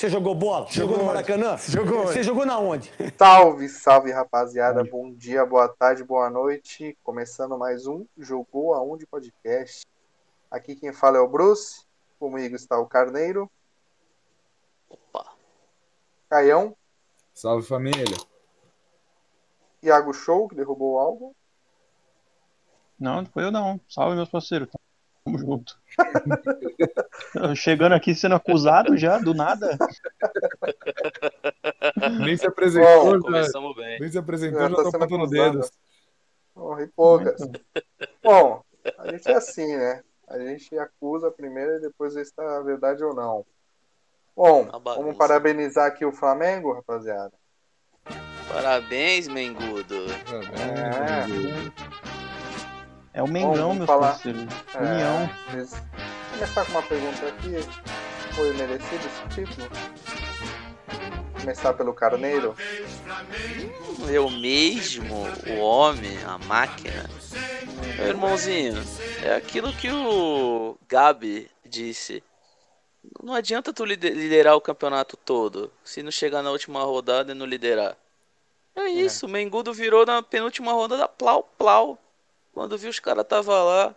Você jogou bola? Jogou, jogou no Maracanã? Jogou. Você jogou na onde? Salve, salve, rapaziada. Bom dia, boa tarde, boa noite. Começando mais um Jogou Aonde Podcast. Aqui quem fala é o Bruce. Comigo está o Carneiro. Opa. Caião. Salve, família. Iago Show, que derrubou o álbum. Não, não foi eu não. Salve, meus parceiros. Tamo junto. Chegando aqui sendo acusado já, do nada. Nem se apresentou, Bom, começamos bem. Nem se apresentou, já, já tá apontando dedos. Morri poucas. Bom, a gente é assim, né? A gente acusa primeiro e depois vê se tá verdade ou não. Bom, vamos parabenizar aqui o Flamengo, rapaziada. Parabéns, Mengudo. É. É o Mengão, meu falar. parceiro. União. É, começar com uma pergunta aqui. Foi merecido esse título? Começar pelo Carneiro. Eu mesmo, o homem, a máquina. Meu irmãozinho, é aquilo que o Gabi disse. Não adianta tu liderar o campeonato todo se não chegar na última rodada e não liderar. É isso, é. o Mengudo virou na penúltima rodada plau plau. Quando vi os caras tava lá,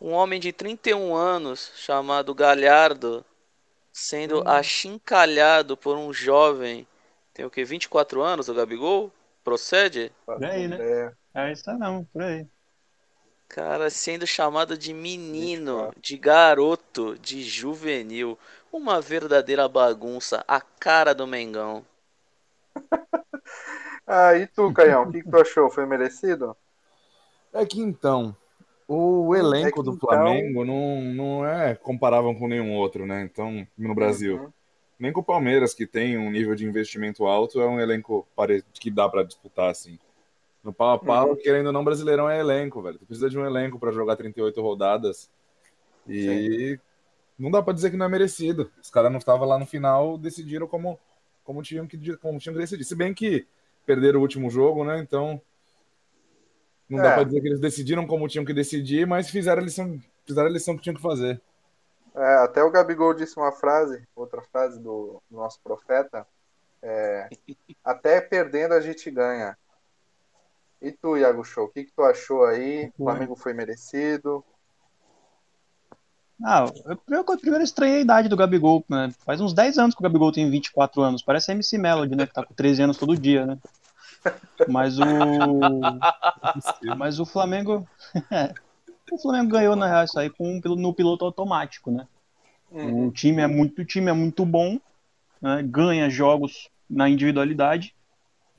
um homem de 31 anos chamado Galhardo sendo hum. achincalhado por um jovem, tem o que 24 anos, o Gabigol? Procede? Por aí, né? É, isso não, por aí. Cara, sendo chamado de menino, de garoto, de juvenil. Uma verdadeira bagunça, a cara do Mengão. ah, e tu, Caião, o que, que tu achou? Foi merecido? É que então, o elenco é do então... Flamengo não, não é comparável com nenhum outro, né? Então, no Brasil. Uhum. Nem com o Palmeiras, que tem um nível de investimento alto, é um elenco que dá para disputar, assim. No pau a pau, uhum. querendo ou não, Brasileirão é elenco, velho. Tu precisa de um elenco para jogar 38 rodadas. E Sim. não dá para dizer que não é merecido. Os caras não estavam lá no final, decidiram como, como, tinham que, como tinham que decidir. Se bem que perderam o último jogo, né? Então não é. dá para dizer que eles decidiram como tinham que decidir, mas fizeram a lição, fizeram a lição que tinham que fazer. É, até o Gabigol disse uma frase, outra frase do, do nosso profeta. É, até perdendo a gente ganha. E tu, Iago Show, o que, que tu achou aí? O Flamengo foi merecido? Ah, eu, eu primeiro estranhei a idade do Gabigol, né? Faz uns 10 anos que o Gabigol tem 24 anos. Parece a MC Melody, né? Que tá com 13 anos todo dia, né? Mas o. Mas o Flamengo. o Flamengo ganhou, na real, isso aí com, no piloto automático, né? Uhum. O time é muito, o time é muito bom, né? ganha jogos na individualidade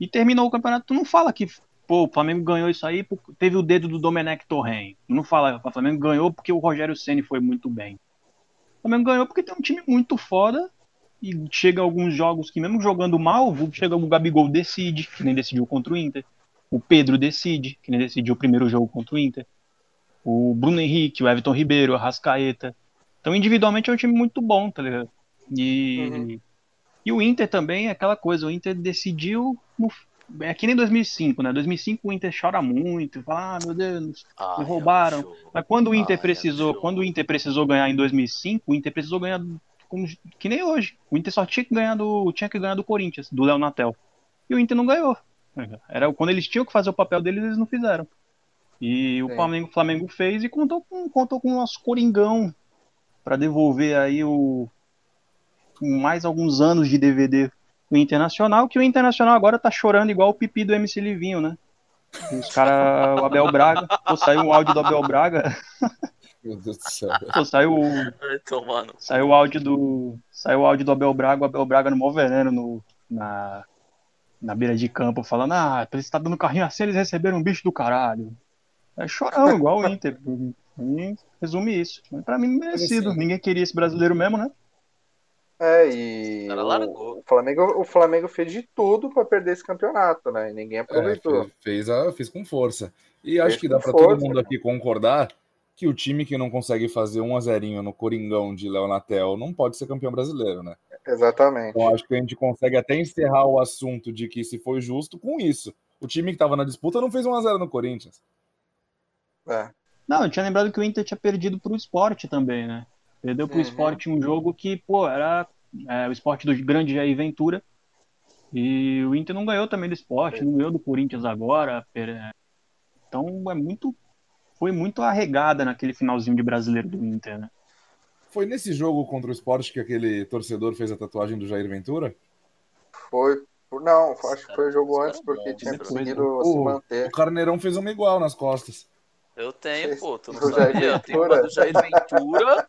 e terminou o campeonato. Tu não fala que pô, o Flamengo ganhou isso aí, teve o dedo do Domenech Torren. Não fala, o Flamengo ganhou porque o Rogério Ceni foi muito bem. O Flamengo ganhou porque tem um time muito foda e chega alguns jogos que, mesmo jogando mal, chega o Gabigol decide, que nem decidiu contra o Inter. O Pedro decide, que nem decidiu o primeiro jogo contra o Inter. O Bruno Henrique, o Everton Ribeiro, a Rascaeta. Então, individualmente, é um time muito bom, tá ligado? E, uhum. e o Inter também é aquela coisa, o Inter decidiu no, é que nem 2005, né? 2005 o Inter chora muito, fala, ah, meu Deus, ah, roubaram. Mas quando o Inter precisou, quando o Inter precisou ganhar em 2005, o Inter precisou ganhar como, que nem hoje. O Inter só tinha que ganhar do, tinha que ganhar do Corinthians, do Léo Natel. E o Inter não ganhou. Era quando eles tinham que fazer o papel deles, eles não fizeram. E o Flamengo, Flamengo fez e contou com, contou com o nosso Coringão para devolver aí o mais alguns anos de DVD o Internacional, que o Internacional agora tá chorando igual o pipi do MC Livinho, né? Os caras, o Abel Braga, pô, saiu um áudio do Abel Braga. Meu Deus do céu. Pô, saiu, saiu o áudio do. Saiu o áudio do Abel Braga, o Abel Braga no maior veneno no, na, na beira de campo, falando, ah, pra eles tá dando carrinho assim, eles receberam um bicho do caralho. É chorão, igual o Inter. resume isso. Mas pra mim, merecido. Ninguém queria esse brasileiro mesmo, né? É, e o, o, Flamengo, o Flamengo fez de tudo para perder esse campeonato, né? E ninguém aproveitou. É, fez, fez, fez, com força. E fez acho que dá para todo mundo aqui concordar que o time que não consegue fazer um a zerinho no Coringão de Leonatel não pode ser campeão brasileiro, né? Exatamente. Então acho que a gente consegue até encerrar o assunto de que se foi justo com isso. O time que estava na disputa não fez um a zero no Corinthians. É. Não, eu tinha lembrado que o Inter tinha perdido para o esporte também, né? Perdeu para o uhum. esporte um jogo que, pô, era é, o esporte do grande Jair Ventura. E o Inter não ganhou também do esporte, não ganhou do Corinthians agora. Então é muito. Foi muito arregada naquele finalzinho de brasileiro do Inter, né? Foi nesse jogo contra o esporte que aquele torcedor fez a tatuagem do Jair Ventura? Foi. Não, acho que foi o jogo antes, porque tinha conseguido se manter. O Carneirão fez uma igual nas costas. Eu tenho, pô, tu não sabia? Eu tenho uma do Jair Ventura.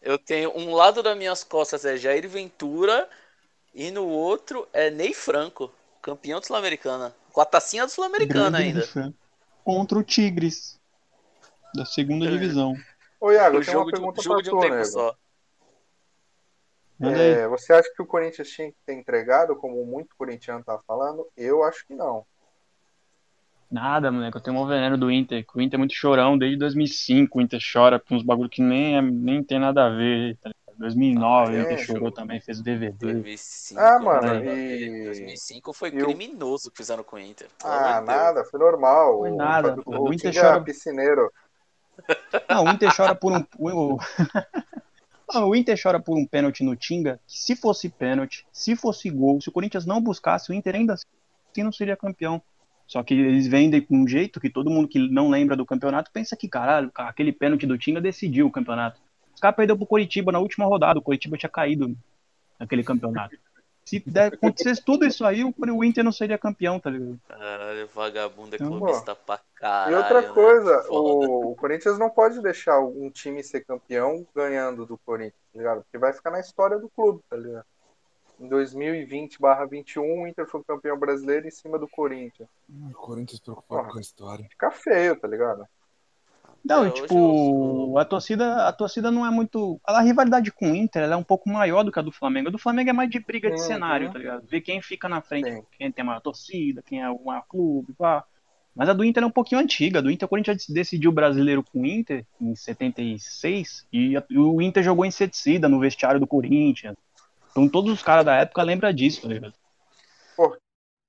Eu tenho um lado das minhas costas é Jair Ventura e no outro é Ney Franco, campeão do Sul-Americana. Com a tacinha do Sul-Americana ainda. Contra o Tigres, da segunda é. divisão. Ô, Iago, tem uma pergunta jogo pra tu, um né? Só. É, você acha que o Corinthians tinha que ter entregado, como muito corintiano tá falando? Eu acho que não. Nada, moleque. Eu tenho um veneno do Inter. O Inter é muito chorão desde 2005. O Inter chora com uns bagulho que nem, é, nem tem nada a ver. Tá 2009 ah, é, o Inter chorou também, fez o DVD. 2005, ah, mano. E... 2005 foi criminoso que fizeram com o Inter. Ah, nada, foi normal. Foi nada. O, o, o Inter chora. piscineiro. Não, o Inter chora por um. O Inter chora por um pênalti no Tinga, que se fosse pênalti, se fosse gol, se o Corinthians não buscasse, o Inter ainda assim não seria campeão. Só que eles vendem com um jeito que todo mundo que não lembra do campeonato pensa que, caralho, aquele pênalti do Tinga decidiu o campeonato. Os caras perderam pro Coritiba na última rodada, o Coritiba tinha caído naquele campeonato. Se der, acontecesse tudo isso aí, o Inter não seria campeão, tá ligado? Caralho, vagabundo é clubista pra caralho. E outra né? coisa, né? o, o, Corinthians não pode deixar um time ser campeão ganhando do Corinthians, tá ligado? Porque vai ficar na história do clube, tá ligado? Em 2020/21, o Inter foi campeão brasileiro em cima do Corinthians. O Corinthians preocupado com a história. Fica feio, tá ligado? Não, é, tipo, a torcida, a torcida não é muito. A rivalidade com o Inter é um pouco maior do que a do Flamengo. A do Flamengo é mais de briga de cenário, tá ligado? Ver quem fica na frente, Sim. quem tem a maior torcida, quem é o maior clube, pá. Mas a do Inter é um pouquinho antiga. A do Inter, o Corinthians decidiu o brasileiro com o Inter em 76 e, a, e o Inter jogou inseticida no vestiário do Corinthians. Então todos os caras da época lembram disso, tá ligado?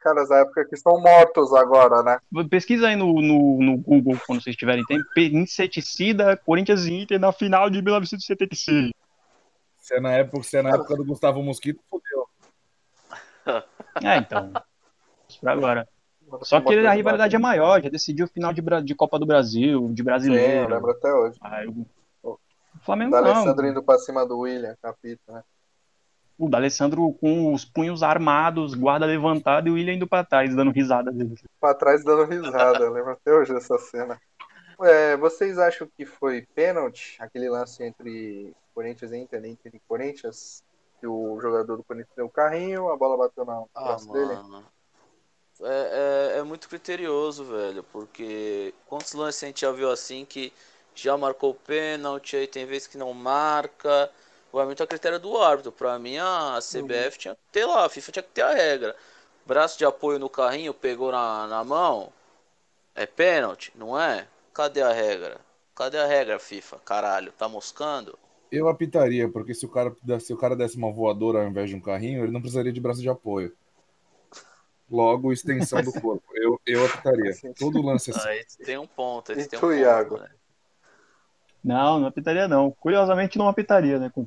Caras da época que estão mortos agora, né? Pesquisa aí no, no, no Google, quando vocês tiverem tempo, inseticida Corinthians e Inter na final de 1976. Se é na época, se é na época do Gustavo Mosquito, fodeu. É, então. Isso pra agora. Só que a rivalidade é maior, já decidiu o final de, de Copa do Brasil, de brasileiro. Sim, eu lembro até hoje. Aí, o Flamengo da não. Alessandro indo pra cima do William, capita, né? O D'Alessandro com os punhos armados, guarda levantado e o William indo pra trás, dando risada dele. Pra trás dando risada, eu lembro até hoje dessa cena. É, vocês acham que foi pênalti aquele lance entre Corinthians e Inter, Inter e Corinthians? Que o jogador do Corinthians deu o carrinho, a bola bateu na ah, dele? É, é, é, muito criterioso, velho, porque quantos lances a gente já viu assim que já marcou pênalti, aí tem vezes que não marca vai muito a critério do árbitro. Para mim, a CBF uhum. tinha que ter lá, a FIFA tinha que ter a regra. Braço de apoio no carrinho, pegou na, na mão, é pênalti, não é? Cadê a regra? Cadê a regra, FIFA? Caralho, tá moscando? Eu apitaria, porque se o cara, se o cara desse uma voadora ao invés de um carrinho, ele não precisaria de braço de apoio. Logo, extensão do corpo. Eu, eu apitaria. Todo lance assim. Aí tem um ponto. Esse e tem tu, um ponto, Iago? Né? Não, não apitaria não. Curiosamente não apitaria, né, o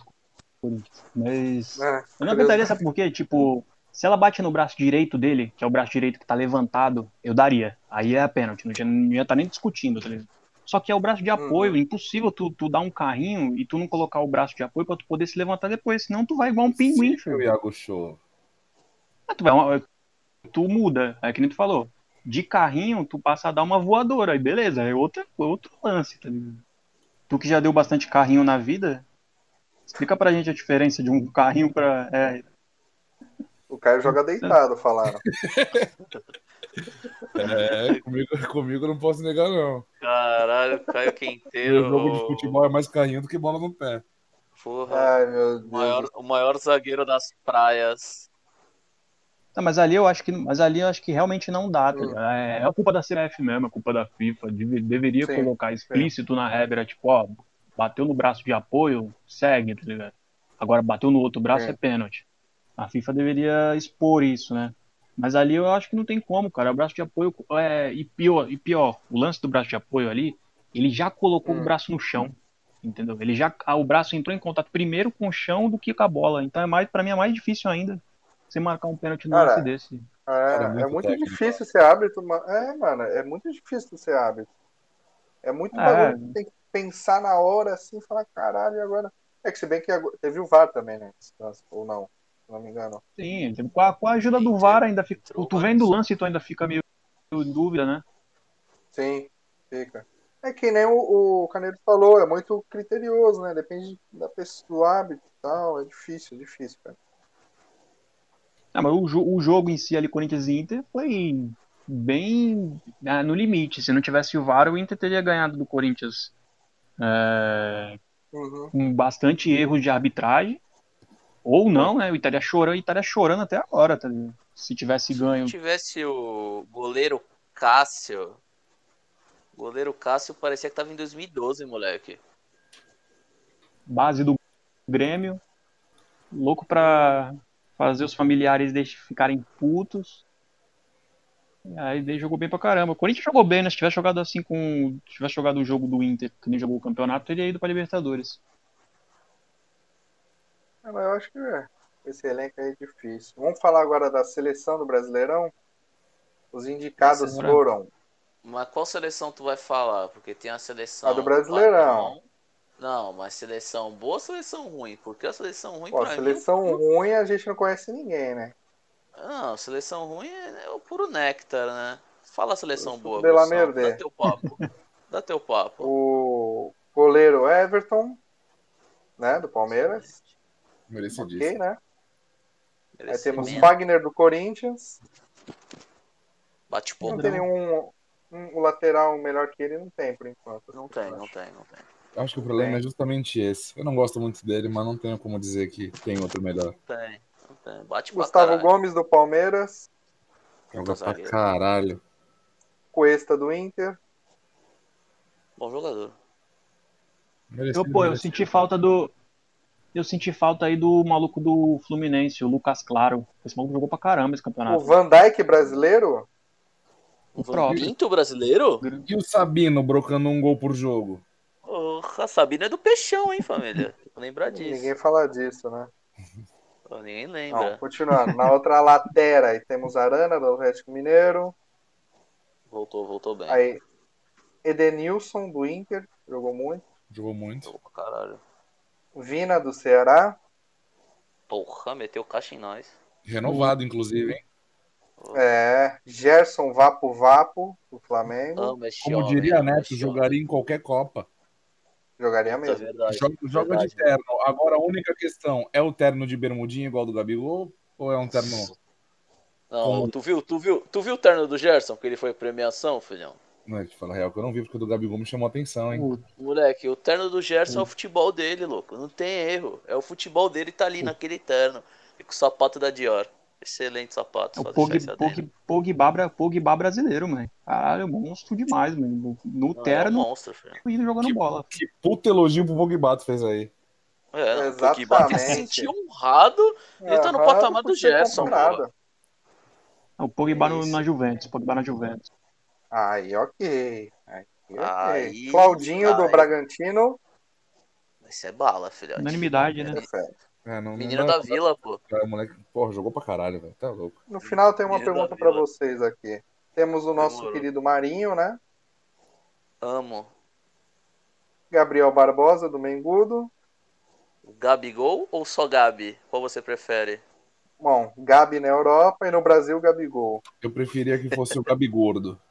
Corinthians. Mas é, eu não apitaria, sabe por quê? Tipo, se ela bate no braço direito dele, que é o braço direito que tá levantado, eu daria. Aí é a pênalti, não, não ia estar tá nem discutindo, tá ligado? Só que é o braço de apoio, uhum. impossível tu, tu dar um carrinho e tu não colocar o braço de apoio pra tu poder se levantar depois, senão tu vai igual um pinguim, filho. O Iago Show. Ah, tu, vai, tu muda, é que nem tu falou. De carrinho, tu passa a dar uma voadora, aí beleza, é outra, outro lance, tá ligado? Tu que já deu bastante carrinho na vida, explica pra gente a diferença de um carrinho pra. É... O Caio joga deitado, falaram. É, comigo, comigo não posso negar, não. Caralho, Caio Quinteiro. O jogo de futebol é mais carrinho do que bola no pé. Porra. Ai, meu Deus. O maior, o maior zagueiro das praias. Não, mas ali eu acho que, mas ali eu acho que realmente não dá. Tá é, é a culpa da CBF mesmo, é culpa da FIFA. Deve, deveria sim, colocar explícito sim. na regra, tipo, ó, bateu no braço de apoio, segue, tá ligado? Agora bateu no outro braço é, é pênalti. A FIFA deveria expor isso, né? Mas ali eu acho que não tem como, cara. O braço de apoio é e pior, e pior, o lance do braço de apoio ali, ele já colocou hum. o braço no chão. entendeu? Ele já ah, o braço entrou em contato primeiro com o chão do que com a bola. Então é mais para mim é mais difícil ainda você marcar um pênalti no lance desse. É, Cara, é é muito muito técnico. difícil ser árbitro, mano. É, mano, é muito difícil ser árbitro. É muito É. bagulho que tem que pensar na hora assim e falar, caralho, agora. É que se bem que teve o VAR também, né? Ou não, se não me engano. Sim, com a, com a ajuda do VAR ainda fica. Tu vendo o lance e tu ainda fica meio em dúvida, né? Sim, fica. É que nem o, o Canedo falou, é muito criterioso, né? Depende da pessoa, do árbitro e tal. É difícil, é difícil, cara. Ah, mas o, jo- o jogo em si ali, Corinthians e Inter, foi bem ah, no limite. Se não tivesse o VAR, o Inter teria ganhado do Corinthians é, Uhum. com bastante erros de arbitragem. Ou não, né? O estaria chorando, estaria chorando até agora, tá ligado? Se tivesse ganho. Se tivesse o goleiro Cássio. O goleiro Cássio parecia que tava em 2012, moleque. Base do Grêmio. Louco pra fazer os familiares ficarem putos. E Aí ele jogou bem pra caramba. O Corinthians jogou bem, né? Se tivesse jogado assim com. Se tivesse jogado o jogo do Inter, que nem jogou o campeonato, teria ido pra Libertadores. Ah, mas eu acho que é. esse elenco aí é difícil. Vamos falar agora da seleção do Brasileirão? Os indicados Nossa, foram Mas qual seleção tu vai falar? Porque tem a seleção. A do Brasileirão. padrão. Não, mas seleção boa ou seleção ruim? Porque a seleção ruim Pô, pra seleção mim. ruim a gente não conhece ninguém, né? Não, seleção ruim é é o puro néctar, né? Fala a seleção boa, de la Gustavo. merde. Dá teu papo. Dá teu papo. O goleiro Everton, né? Do Palmeiras. Merecidíssimo. Ok, né? Aí temos. Fagner do Corinthians. Bate Não pouco. tem nenhum um, um lateral melhor que ele, não tem por enquanto. Não tem, não tem, não tem. Eu Acho que o problema Tem. é justamente esse. Eu não gosto muito dele, mas não tenho como dizer que tem outro melhor. Não tem, tem. Bate Gustavo. Gomes do Palmeiras. Joga pra caralho. Cuesta do Inter. Bom jogador. Eu, Merecido, pô, eu merecido. senti falta do. Eu senti falta aí do maluco do Fluminense, o Lucas Claro. Esse maluco jogou pra caramba esse O campeonato. Van Dijk brasileiro. O próprio. Pinto brasileiro? E o Sabino brocando um gol por jogo? Porra, Sabino é do Peixão, hein, família? Lembrar disso. Ninguém fala disso, né? Pô, Ninguém Não, lembra. continuando. Na outra lateral aí temos Arana do Atlético Mineiro. Voltou, voltou bem. Aí Edenilson do Inter, jogou muito. Jogou muito. Pra caralho. Vina do Ceará. Porra, meteu caixa em nós. Renovado, inclusive, hein? É, Gerson Vapo Vapo do Flamengo. Como homem, diria Neto, jogaria em qualquer Copa. Jogaria. Puta, mesmo. verdade. Joga, joga de terno. Agora, a única questão, é o terno de bermudinha igual do Gabigol? Ou é um terno... Não, Como- tu viu, tu viu, tu viu o terno do Gerson, que ele foi premiação, filhão? Não, é de falar a real que eu não vi, porque o do Gabigol me chamou a atenção, hein? O- Moleque, o terno do Gerson é o futebol dele, louco. Não tem erro. É o futebol dele tá ali naquele terno. E com o sapato da Dior. Excelente sapato. É só o Pog. Pog, Pogba, Pogba brasileiro, mano. Caralho, monstro demais, mano. No Não, é um terno, monstro, filho. indo jogando Que- bola. Que puta elogio pro Pogba tu fez aí. É, Exatamente. o Pogba se sentiu honrado. Ele tá no Aham, patamar do Gerson, comparado. O Pogba no- na Juventus, Pogba na Juventus. Aí, ok. Aí, ok. Aí- Claudinho do aí. Bragantino. Isso é bala, filhote. Unanimidade, né? Perfeito. É, não, não Menino dá- da vila, pô. Cara, o moleque, porra, jogou pra caralho, velho. Tá louco. No final tem uma Menino pergunta Vila. vocês aqui. Temos o nosso Demorou. querido Marinho, né? Amo. Gabriel Barbosa do Mengudo. Gabigol ou só Gabi? Qual você prefere? Bom, Gabi na Europa e no Brasil Gabigol. Eu preferia que fosse o Gabigordo.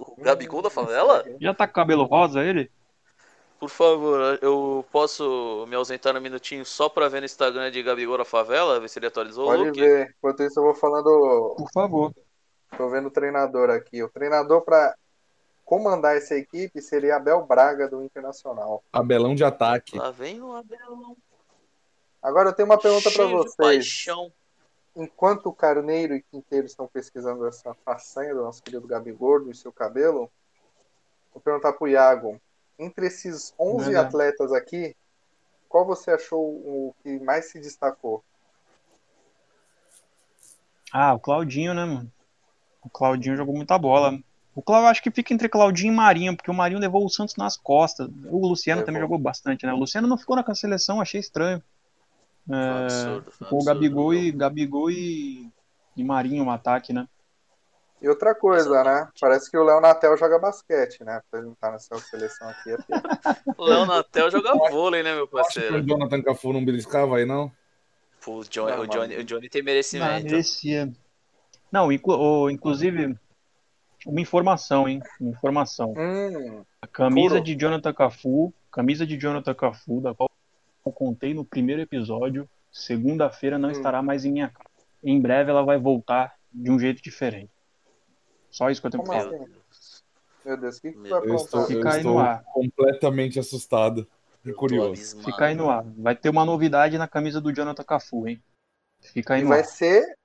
O Gabigol da favela? Já tá com cabelo rosa ele? Por favor, eu posso me ausentar um minutinho só pra ver no Instagram de Gabigol da favela? Ver se ele atualizou o Pode look. ver. Enquanto isso eu vou falando. Por favor. Tô vendo o treinador aqui. O treinador para comandar essa equipe seria Abel Braga do Internacional. Abelão de ataque. Lá vem o Abelão. Agora eu tenho uma pergunta para vocês. paixão. Enquanto o Carneiro e Quinteiro estão pesquisando essa façanha do nosso querido Gabigordo e seu cabelo, vou perguntar pro Iago. Entre esses 11 Verdade. atletas aqui, qual você achou o que mais se destacou? Ah, o Claudinho, né, mano? O Claudinho jogou muita bola. O Cláudio acho que fica entre Claudinho e Marinho, porque o Marinho levou o Santos nas costas. O Luciano Levou. também jogou bastante, né? O Luciano não ficou na seleção, achei estranho. É, absurdo, ficou o absurdo. Gabigol e Gabigol e, e Marinho no ataque, né? E outra coisa, né? Parece que o Léo Natel joga basquete, né? Pra ele não estar nessa seleção aqui. é O Léo Natel joga vôlei, né, meu Acho que o parceiro? Jonathan Cafu não beliscava aí, não? Pô, o, Johnny, Não, o, Johnny, o Johnny tem Ah, merecimento. merecia. Não, inclu- o- inclusive, uma informação, hein? Uma informação. Hum, A camisa Puro. de Jonathan Cafu, camisa de Jonathan Cafu, da qual eu contei no primeiro episódio, segunda-feira não Hum. estará mais em minha casa. Em breve ela vai voltar de um jeito diferente. Só isso que eu tenho Como pra assim? falar. Meu Deus. meu Deus, o que, que vai Eu estou, aprontar? eu Fica aí no ar. completamente assustado e curioso. Fica aí no ar. Vai ter uma novidade na camisa do Jonathan Cafu, hein? Fica aí E no vai ar. ser.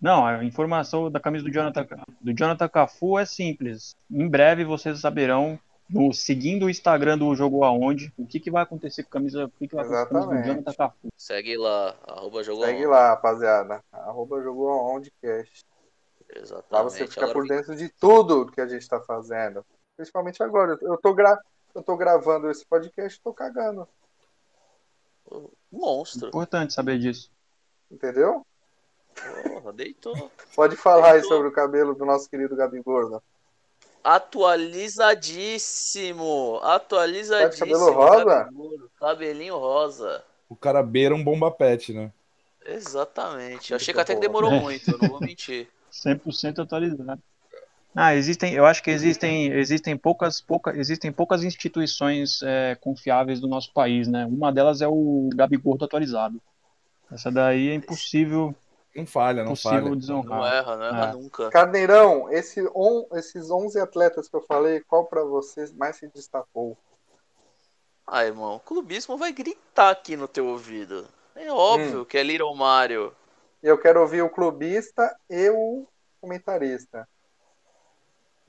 Não, a informação da camisa do Jonathan, do Jonathan Cafu é simples. Em breve vocês saberão, no, seguindo o Instagram do Jogo Aonde, o que, que vai acontecer com a camisa, o que, que vai acontecer com a camisa do. Jonathan Cafu. Segue lá, arroba jogou Segue on. lá, rapaziada. Arroba jogou aonde cast. Exatamente. Lá você fica Agora por dentro de tudo que a gente tá fazendo. Principalmente agora. Eu tô, gra... eu tô gravando esse podcast e tô cagando. Monstro. Importante saber disso. Entendeu? Porra, deitou. Pode falar aí Deitou. sobre o cabelo do nosso querido Gabi Gordo. Atualizadíssimo. Atualizadíssimo. Tá de cabelo rosa? Cabelinho rosa. O cara beira um bomba pet, né? Exatamente. Eu achei que até que demorou muito, eu não vou mentir. 100% atualizado. Ah, existem, eu acho que existem, existem poucas, pouca, existem poucas instituições é, confiáveis do nosso país, né? Uma delas é o Gabigordo atualizado. Essa daí é impossível, Não falha, não impossível falha. Não desonrar. erra, não erra É. nunca. Carneirão, esse on... esses 11 atletas que eu falei, qual pra você mais se destacou? Ah, irmão, o clubismo vai gritar aqui no teu ouvido. É óbvio que é Little Mario. Eu quero ouvir o clubista e o comentarista.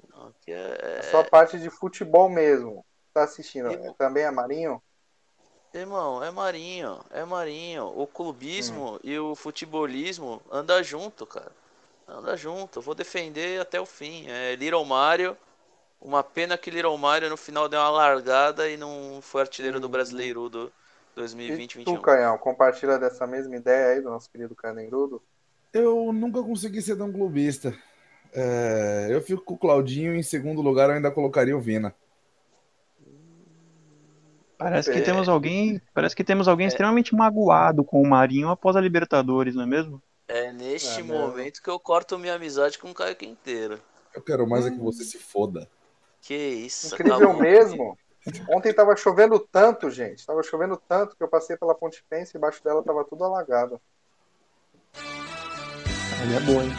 Não, é... A sua parte de futebol mesmo. Tá assistindo? Eu- Também é Marinho? Irmão, é Marinho, é Marinho. O clubismo e o futebolismo anda junto, cara. Anda junto. Eu vou defender até o fim. É Little Mario. Uma pena que Little Mario no final deu uma largada e não foi artilheiro do brasileiro do E 2020-21. tu, Canhão, compartilha dessa mesma ideia aí do nosso querido Carneirudo? Eu nunca consegui ser tão clubista. É, eu fico com o Claudinho em segundo lugar, eu ainda colocaria o Vina. Parece que É. temos alguém, parece que temos alguém extremamente magoado com o Marinho após a Libertadores, não é mesmo? É neste É mesmo. momento que eu corto minha amizade com o Caio Quinteiro. Eu quero mais é que você se foda. Que isso, Incrível acabou. mesmo. Ontem tava chovendo tanto, gente. Tava chovendo tanto que eu passei pela Ponte Pensa e embaixo dela tava tudo alagado. Ele é bom, hein?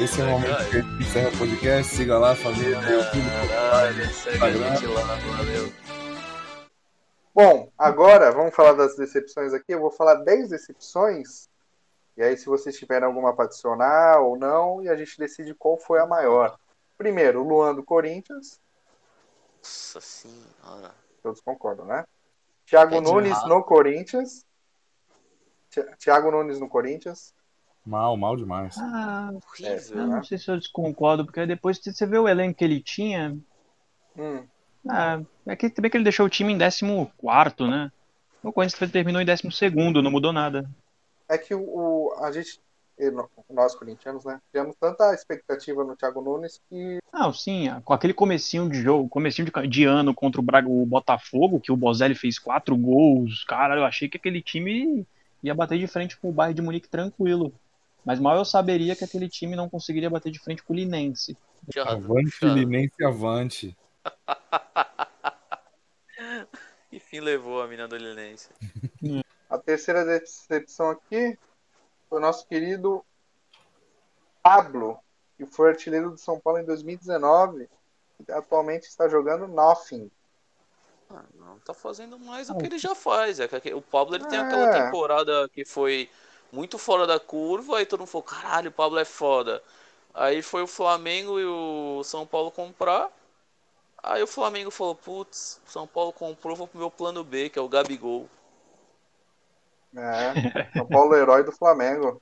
Esse é o momento que a gente encerra o podcast. Siga lá, família YouTube. Caralho, segue a gente lá, valeu. Bom, agora vamos falar das decepções aqui. Eu vou falar 10 decepções. E aí, se vocês tiverem alguma para adicionar ou não, e a gente decide qual foi a maior. Primeiro, o Luan do Corinthians. Nossa senhora. Todos concordam, né? Thiago É Nunes no Corinthians. Thi- Thiago Nunes no Corinthians. Mal, mal demais. Ah, É, Horrível. eu não sei se eu desconcordo, porque depois você vê o elenco que ele tinha, Hum, ah, é que também que ele deixou o time em 14, né? O Corinthians terminou em 12, não mudou nada. É que o, o- a gente, nós corintianos, né? Tivemos tanta expectativa no Thiago Nunes que Não, sim, com aquele comecinho de jogo, comecinho de, de ano contra o, Braga, o Botafogo, que o Bozelli fez quatro gols, cara, eu achei que aquele time ia bater de frente com o Bayern de Munique tranquilo. Mas mal eu saberia que aquele time não conseguiria bater de frente com o Linense. Avante, puxado. Linense, avante. Enfim levou a mina do Linense. a terceira decepção aqui foi o nosso querido Pablo, que foi artilheiro do São Paulo em 2019 e atualmente está jogando nothing. Ah, não tá fazendo mais do que ele já faz. É que o Pablo ele tem É. aquela temporada que foi muito fora da curva, aí todo mundo falou, caralho, o Pablo é foda. Aí foi o Flamengo e o São Paulo comprar. Aí o Flamengo falou, putz, o São Paulo comprou, vou pro meu plano B, que é o Gabigol. É, São Paulo herói do Flamengo.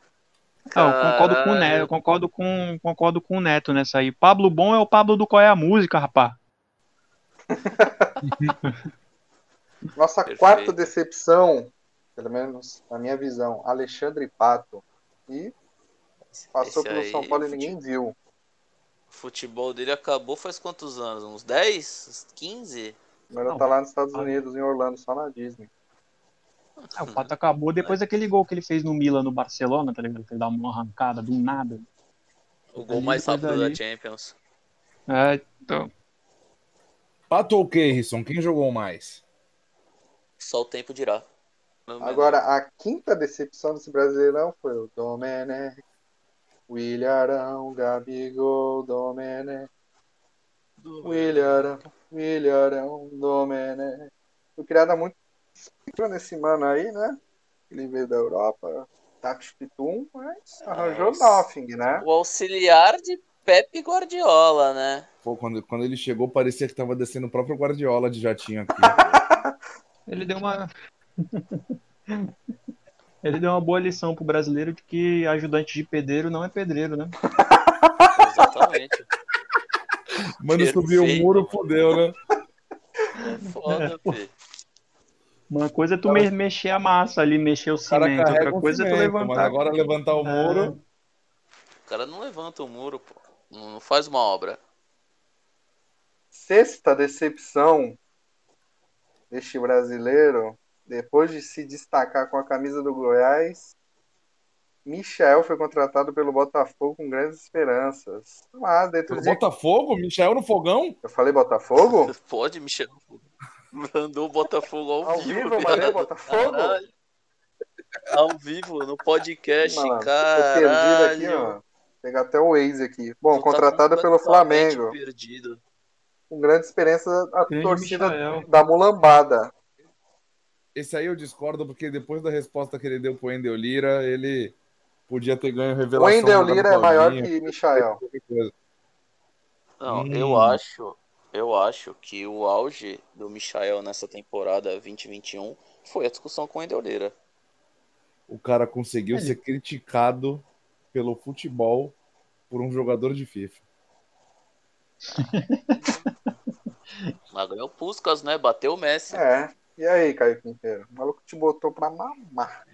Não, eu concordo com o Neto, eu concordo com, concordo com o Neto nessa aí. Pablo Bom é o Pablo do Qual é a Música, rapá. Nossa Perfeito. quarta decepção, pelo menos na minha visão, Alexandre Pato. E passou Esse pelo aí, São Paulo e fute- ninguém viu. O futebol dele acabou faz quantos anos? Uns 10? Uns 15? Agora Não. tá lá nos Estados. Unidos, em Orlando, só na Disney. Ah, o Pato acabou depois daquele gol que ele fez no Milan, no Barcelona, tá ligado? Que ele dá uma arrancada do nada. O gol Ali, mais rápido da. Champions. É, então, Pato ou Keirson? Quem jogou mais? Só o tempo dirá. Não, Agora, a quinta decepção desse Brasileirão foi o Domenech, Williarão, Gabigol, Domenech, Williarão, Williarão, Domenech. Foi criada muito expectativa nesse mano aí, né? Ele veio da Europa, Tati Pitum, mas arranjou Nossa. nothing, né? O auxiliar de Pepe Guardiola, né? Pô, quando, quando ele chegou, parecia que tava descendo o próprio Guardiola de jatinho aqui. ele deu uma. ele deu uma boa lição pro brasileiro de que ajudante de pedreiro não é pedreiro, né? Exatamente. Mano, subiu o muro, fudeu, né? É foda, Fê. Uma coisa é tu me- mexer a massa ali, mexer o, O cara cimento, outra coisa é tu cimento, mas levantar. agora levantar o muro... O cara não levanta o muro, pô. Não faz uma obra. Sexta decepção deste brasileiro, depois de se destacar com a camisa do Goiás, Michel foi contratado pelo Botafogo com grandes esperanças. Mas dentro Pelo de... Botafogo? Michel no fogão? Eu falei Botafogo? Pode, Michel. Mandou o Botafogo ao, Ao vivo, vivo mandei. Botafogo? Caralho. Ao vivo, no podcast, Mano, tô caralho. perdido aqui, ó. Vou pegar até o Waze aqui. Bom, Tu tá contratado pelo Flamengo. Perdido. Com grande experiência a torcida Michael. da mulambada. Esse aí eu discordo, porque depois da resposta que ele deu pro Wendel Lira, ele podia ter ganho O revelação. Wendel jogando Lira é maior que Michael. Não, Hum. eu acho, eu acho que o auge do Michael nessa temporada 2021 foi a discussão com o Wendel Lira. O cara conseguiu Ele- ser criticado pelo futebol por um jogador de FIFA. Mas ganhou o Puskas, né? Bateu o Messi. É. E aí, Caio Quinteiro? O maluco te botou pra mamar.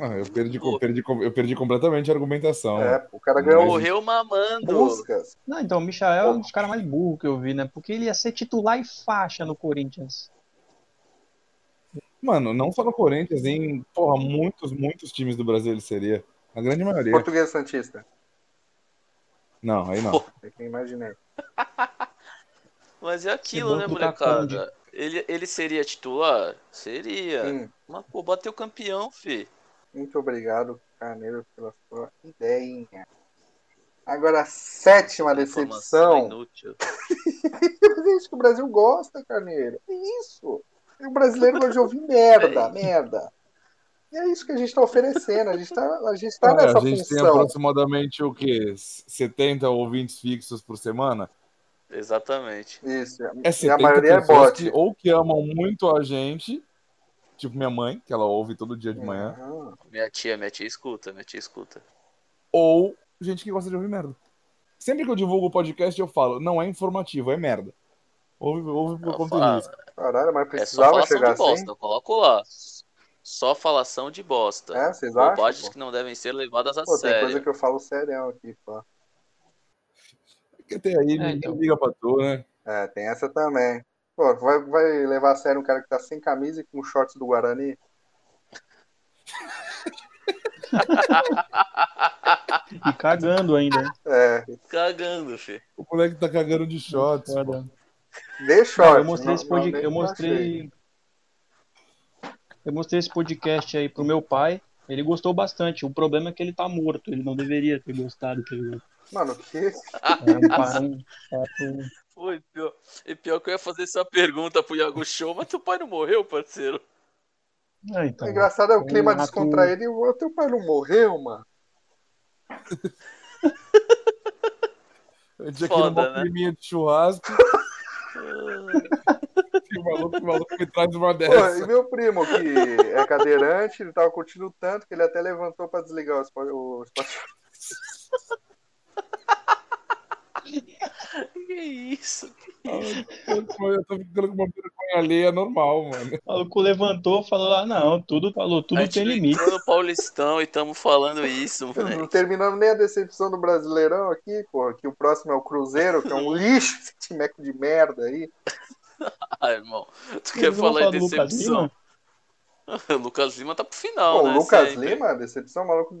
Ah, eu, perdi, eu, perdi, eu perdi completamente a argumentação. É, o cara ganhou Morreu mamando. buscas. Não, então, o Michael é um dos caras mais burros que eu vi, né? Porque ele ia ser titular e faixa no Corinthians. Mano, não só no Corinthians, em porra, muitos, muitos times do Brasil ele seria. A grande maioria. Português Santista. Não, aí não. É quem imaginei. Mas é aquilo, né, tá molecada? Ele, ele seria titular? Seria. Sim. Mas, pô, bateu campeão, fi. Muito obrigado, Carneiro, pela sua ideia. Agora, a sétima decepção. inútil. É isso que o Brasil gosta, Carneiro. É isso. E o brasileiro gosta de ouvir merda, merda. E é isso que a gente está oferecendo. A gente está a gente tá É, nessa a gente tem função. aproximadamente o quê? 70 ouvintes fixos por semana? Exatamente. Isso. É E 70 a maioria é pessoas bot. que ou que amam muito a gente, tipo minha mãe, que ela ouve todo dia de manhã, Aham. Minha tia, minha tia escuta, minha tia escuta. ou gente que gosta de ouvir merda. Sempre que eu divulgo o podcast, eu falo, não é informativo, é merda. Ouve, ouve por conta fala, disso. Caralho, mas é só precisava falação chegar de bosta, assim? eu coloco lá. Só falação de bosta. É, vocês acham? Bobagens que não devem ser levadas a Pô, tem sério. coisa que eu falo serião aqui, pô. Porque até aí É, ninguém então. liga pra tu, né? É, tem essa também. Pô, vai, vai levar a sério um cara que tá sem camisa e com shorts do Guarani? E cagando ainda. É, Cagando, fi. O moleque tá cagando de dê Não, shorts. eu mostrei esse não- pod... nem eu mostrei eu mostrei esse podcast aí pro meu pai. Ele gostou bastante. O problema é que ele tá morto. Ele não deveria ter gostado. Tá ligado? Mano, que É um, um fato- Foi pior. E pior que eu ia fazer essa pergunta pro Iago Show, mas teu pai não morreu, parceiro? É, então. O engraçado é o clima ato- descontraído e o teu pai não morreu, mano. Eu tinha Foda, aquele né? climinha de churrasco. e o maluco, o maluco me traz uma Pô, dessa. e meu primo, que é cadeirante, ele tava curtindo tanto que ele até levantou pra desligar o Spo- o Spotify. Que isso? Eu tô ficando com uma vergonha alheia normal, mano. O maluco levantou e falou: ah, não, tudo falou, A tudo gente tem não limite. no Paulistão e estamos falando isso, Não moleque. terminamos nem a decepção do Brasileirão aqui, porra, que o próximo é o Cruzeiro, que é um lixo, esse timeco de merda aí. Ah, irmão. Tu quer falar em do Lucas decepção? Lima? O Lucas Lima tá pro final, Pô, né? o Lucas Sempre. Lima, decepção, maluco.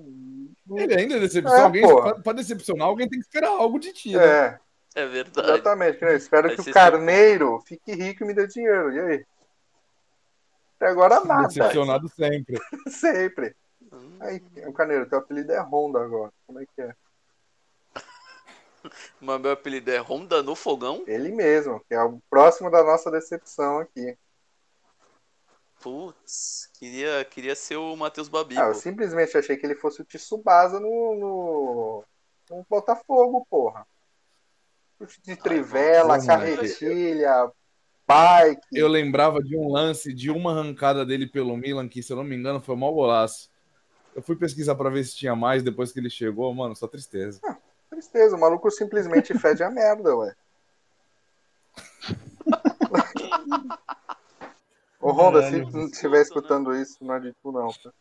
Ele ainda é decepção. É, alguém, pra, pra decepcionar, alguém tem que esperar algo de ti, né? É, É verdade. exatamente. eu espero Vai que o Carneiro fique rico e me dê dinheiro. E aí? Até agora nada. Decepcionado sempre. Sempre. Hum, Aí, o Carneiro, teu apelido é Honda agora. Como é que é? Mas meu apelido é Honda no Fogão? Ele mesmo, que é o próximo da nossa decepção aqui. Putz, queria, queria ser o Matheus Babi. Ah, eu simplesmente achei que ele fosse o Tsubasa no, no, no Botafogo, porra. De trivela, não, carretilha, bike. Eu lembrava de um lance, de uma arrancada dele pelo Milan, que, se eu não me engano, foi mal golaço. Eu fui pesquisar pra ver se tinha mais depois que ele chegou, mano, só tristeza. Tristeza, o maluco simplesmente fede a merda, ué. Ô Honda, se não estiver escutando isso, não é de tu não. tá?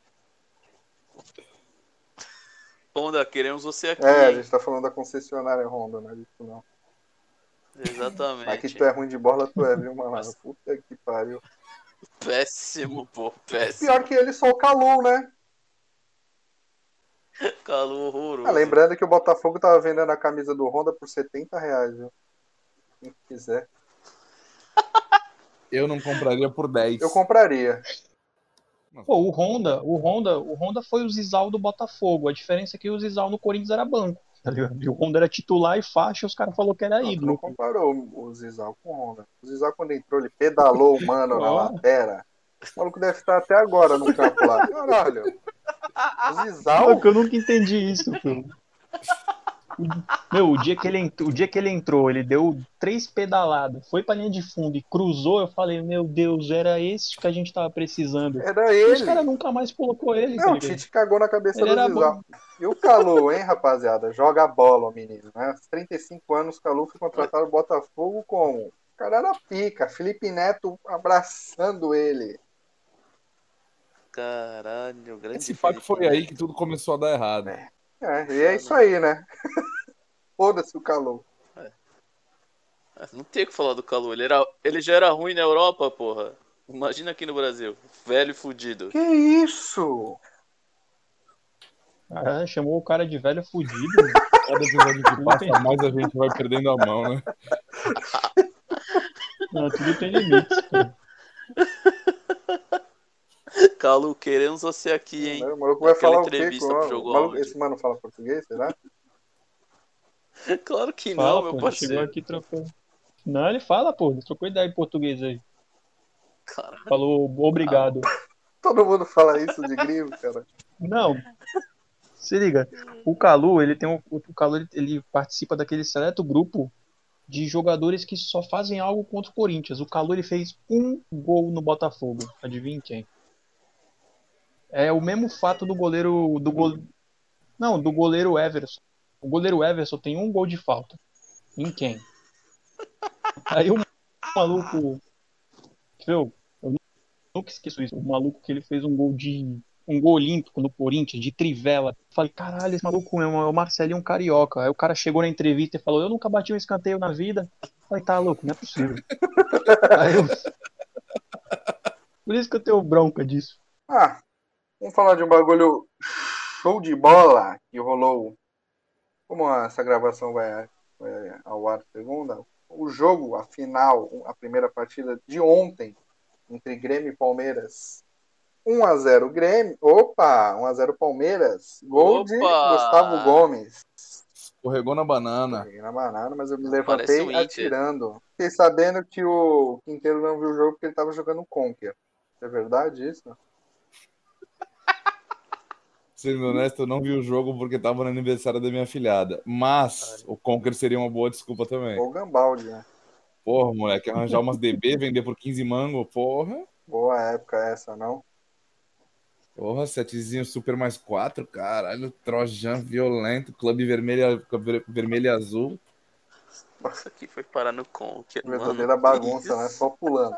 Honda, queremos você aqui. É, a gente tá falando da concessionária Honda, não é de tu não. Exatamente. Mas que tu é ruim de bola, tu é, viu, mano? Puta que pariu. Péssimo, pô, péssimo. Pior que ele, só o Calu, né? Calor horroroso. Ah, lembrando que o Botafogo tava vendendo a camisa do Honda por 70 reais, viu? Quem quiser. Eu não compraria por 10. Eu compraria. Pô, o Honda, o Honda, o Honda foi o Zizal do Botafogo. A diferença é que o Zizal no Corinthians era banco. Tá? E o Honda era titular e faixa, os caras falaram que era Não, tu não ídolo. comparou o Zizal com o Honda. O Zizal, quando entrou, ele pedalou o mano na Ó. lateira. O maluco deve estar até agora no campo lá. Caralho. O Zizal. eu nunca entendi isso, pô. Meu, o dia, que ele entrou, o dia que ele entrou, ele deu três pedaladas, foi pra linha de fundo e cruzou, eu falei, meu Deus, era esse que a gente tava precisando. Era os ele. caras nunca mais colocou ele. tá Não, o ligado? Tite cagou na cabeça Ele do Zizal. bom. E o Calu, hein, rapaziada? Joga bola, o menino, né? Aos 35 anos, o Calu foi contratado no Botafogo como? O cara era pica. Felipe Neto abraçando ele. Caralho, grande Esse Felipe foi aí que tudo começou a dar errado. É, e é isso aí, né? Foda-se o Calu. Não tem o que falar do Calu. Ele, era, ele já era ruim na Europa, porra. Imagina aqui no Brasil. Velho e fudido. Que isso? Ah, chamou o cara de velho fudido. mano. Cada episódio que passa, mais a gente vai perdendo a mão, né? Não, tudo tem limites. pô. Calu, queremos você aqui, hein? O maluco vai Aquela falar o quê? entrevista o pro Jogo maluco-. Esse mano fala português, será? Claro que Fala, não, meu pô, ele parceiro. chegou aqui e trocou. Não, ele fala, pô, ele trocou ideia em português aí. Caralho. Falou obrigado. Todo mundo fala isso de gringo, cara. Não. Se liga, o Calu, ele tem um, o Calu, ele, ele participa daquele seleto grupo de jogadores que só fazem algo contra o Corinthians. O Calu ele fez um gol no Botafogo. Adivinha quem? É o mesmo fato do goleiro do gol... Não, do goleiro Everson. O goleiro Everson tem um gol de falta. Em quem? Aí o maluco, meu, eu nunca esqueço isso. O maluco que ele fez um gol de um gol olímpico no Corinthians, de trivela. Falei, caralho, esse maluco é o Marcelinho Carioca. Aí o cara chegou na entrevista e falou, eu nunca bati um escanteio na vida. Falei, tá louco, não é possível. Aí eu... Por isso que eu tenho bronca disso. Ah, vamos falar de um bagulho show de bola que rolou. Como essa gravação vai, vai ao ar segunda, o jogo, a final, a primeira partida de ontem, entre Grêmio e Palmeiras. 1x0 Grêmio. Opa! 1x0 Palmeiras. Gol de Opa! Gustavo Gomes. Escorregou na banana. Peguei na banana, mas eu me levantei Inter. atirando. Fiquei sabendo que o Quinteiro não viu o jogo porque ele tava jogando Conker. É verdade isso? Sendo honesto, eu não vi o jogo porque tava no aniversário da minha filhada. Mas o Conker seria uma boa desculpa também. Ou Gambaldi, né? Porra, moleque, arranjar umas DB, vender por 15 mango, porra. Boa época essa, não? Porra, setezinho super mais quatro, caralho, Trojan violento, clube vermelho, vermelho e azul. Nossa, aqui foi parar no. Que, Verdadeira bagunça, né? Só pulando.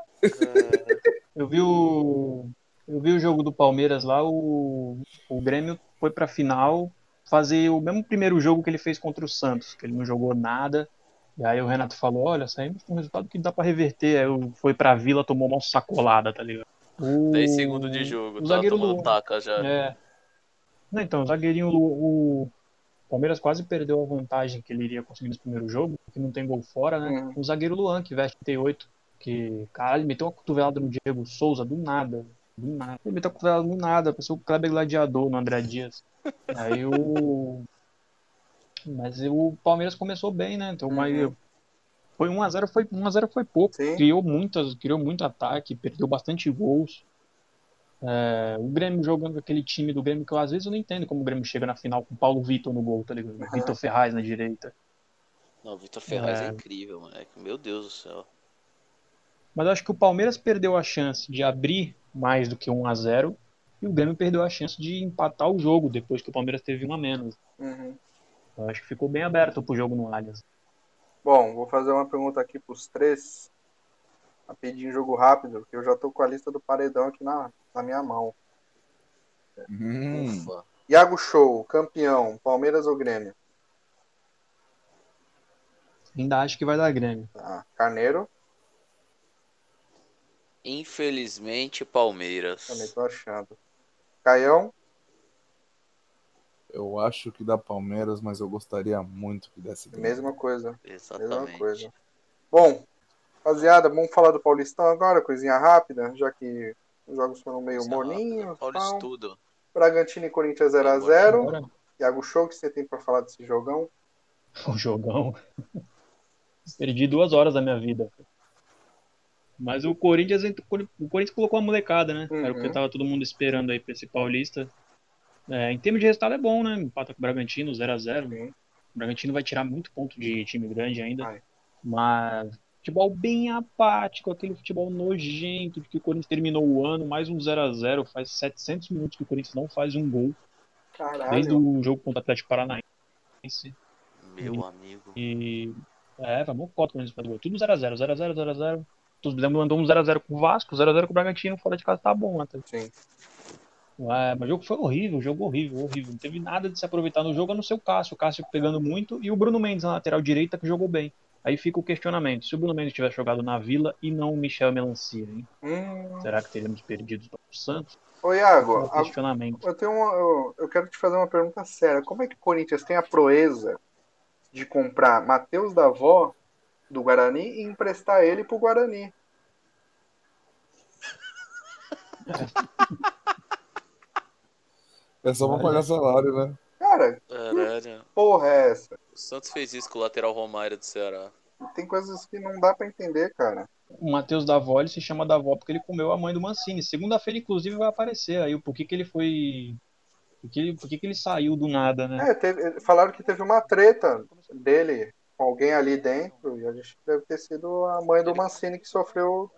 Eu vi o. Eu vi o jogo do Palmeiras lá, o, o Grêmio foi pra final fazer o mesmo primeiro jogo que ele fez contra o Santos, que ele não jogou nada. E aí o Renato falou, olha, saímos com um resultado que dá pra reverter. Aí eu- foi pra vila, tomou uma sacolada, tá ligado? O... 10 segundos de jogo, o tá zagueiro tomando Luan. taca já. É. Não, então, o zagueirinho, Lu- o Palmeiras quase perdeu a vantagem que ele iria conseguir nesse primeiro jogo, que não tem gol fora, né? Uhum. O zagueiro Luan, que veste T8, que, caralho, meteu uma cotovelada no Diego Souza do nada. Do nada. Ele meteu a cotovelada do nada, pareceu o Kleber Gladiador no André Dias. Aí o. Mas o Palmeiras começou bem, né? Então, mas Uhum. foi 1x0 foi 1x0 foi pouco. Sim. Criou muitas, criou muito ataque, perdeu bastante gols. É, o Grêmio jogando com aquele time do Grêmio que eu, às vezes eu não entendo como o Grêmio chega na final com o Paulo Vitor no gol, tá ligado? Uhum. Vitor Ferraz na direita. Não, o Vitor Ferraz é. É. incrível, moleque. Meu Deus do céu. Mas eu acho que o Palmeiras perdeu a chance de abrir mais do que 1 a 0 e o Grêmio perdeu a chance de empatar o jogo depois que o Palmeiras teve um a menos. Uhum. Eu acho que ficou bem aberto pro jogo no Allianz. Bom, vou fazer uma pergunta aqui pros três. Rapidinho, jogo rápido, que eu já tô com a lista do paredão aqui na, na minha mão. Hum, Ufa. Iago Show, campeão, Palmeiras ou Grêmio? Ainda acho que vai dar Grêmio. Tá. Carneiro, Infelizmente, Palmeiras. também tô achando. Caião, eu acho que dá Palmeiras, mas eu gostaria muito que desse Grêmio. mesma coisa. Mesma Exatamente. coisa. Bom, rapaziada, vamos falar do Paulistão agora, coisinha rápida, já que os jogos foram meio morninhos. Olha tal. isso tudo. Bragantino e Corinthians 0x0. Agora, Iago Show, o que você tem pra falar desse jogão? o jogão. Perdi duas horas da minha vida. Mas o Corinthians, o Corinthians colocou uma molecada, né? Era o que Uhum. tava todo mundo esperando aí pra esse Paulista. É, em termos de resultado é bom, né? Empata com o Bragantino, 0x0. Sim. O Bragantino vai tirar muito ponto de time grande ainda. Vai. Mas futebol bem apático, aquele futebol nojento de que o Corinthians terminou o ano, mais um 0x0. Faz 700 minutos que o Corinthians não faz um gol. Desde Caralho. o jogo contra o Atlético Paranaense. Meu Uhum. amigo. E. É, vai mocota o Corinthians faz gol. Tudo 0x0, 0x0, 0x0. Mandou um 0x0 com o Vasco, 0x0 com o Bragantino, fora de casa tá bom até. Sim. É, mas o jogo foi horrível, jogo horrível, horrível. Não teve nada de se aproveitar no jogo, a não ser o Cássio. O Cássio pegando muito e o Bruno Mendes na lateral direita que jogou bem. Aí fica o questionamento: se o Bruno Mendes tivesse jogado na Vila e não o Michel Melancia, hein? Hum. Será que teríamos perdido o Santos? Ô, É Iago, um a- questionamento. eu, tenho uma, eu, eu quero te fazer uma pergunta séria. Como é que o Corinthians tem a proeza de comprar Matheus Davó do Guarani e emprestar ele pro Guarani? É só pra pagar salário, né? Cara, Caralho. porra é essa? O Santos fez isso com o lateral Romário do Ceará. Tem coisas que não dá pra entender, cara. O Matheus Davó, ele se chama Davó porque ele comeu a mãe do Mancini. Segunda-feira, inclusive, vai aparecer aí o porquê que ele foi. Por que, ele- por que que ele saiu do nada, né? É, teve- falaram que teve uma treta dele alguém ali dentro e a gente deve ter sido a mãe do Mancini que sofreu.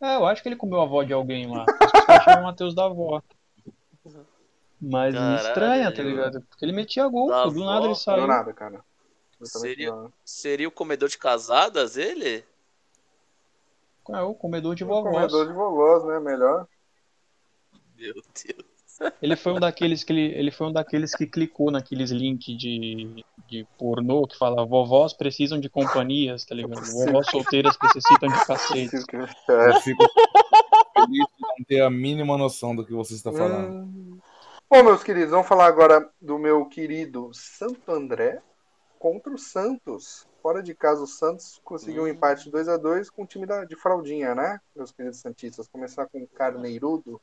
É, eu acho que ele comeu a avó de alguém lá. Ele chama Matheus da avó. Mas me Caralho. estranha, tá ligado? Porque ele metia gol, do nada ele avó? saiu. Do nada, cara. Seria-. Seria o comedor de casadas, ele? É, o comedor de vovós. comedor de vovós, né? Melhor. Meu Deus. Ele foi um daqueles que ele, ele foi um daqueles que clicou naqueles links de, de pornô que fala vovós precisam de companhias, tá ligado? Vovós solteiras necessitam de cacete. Eu fico feliz de não ter a mínima noção do que você está falando. Hum. Bom, meus queridos, vamos falar agora do meu querido Santo André contra o Santos. Fora de casa, o Santos conseguiu um Hum. empate 2 a 2 com o time da, de fraldinha, né? Meus queridos Santistas. Começar com o Carneirudo.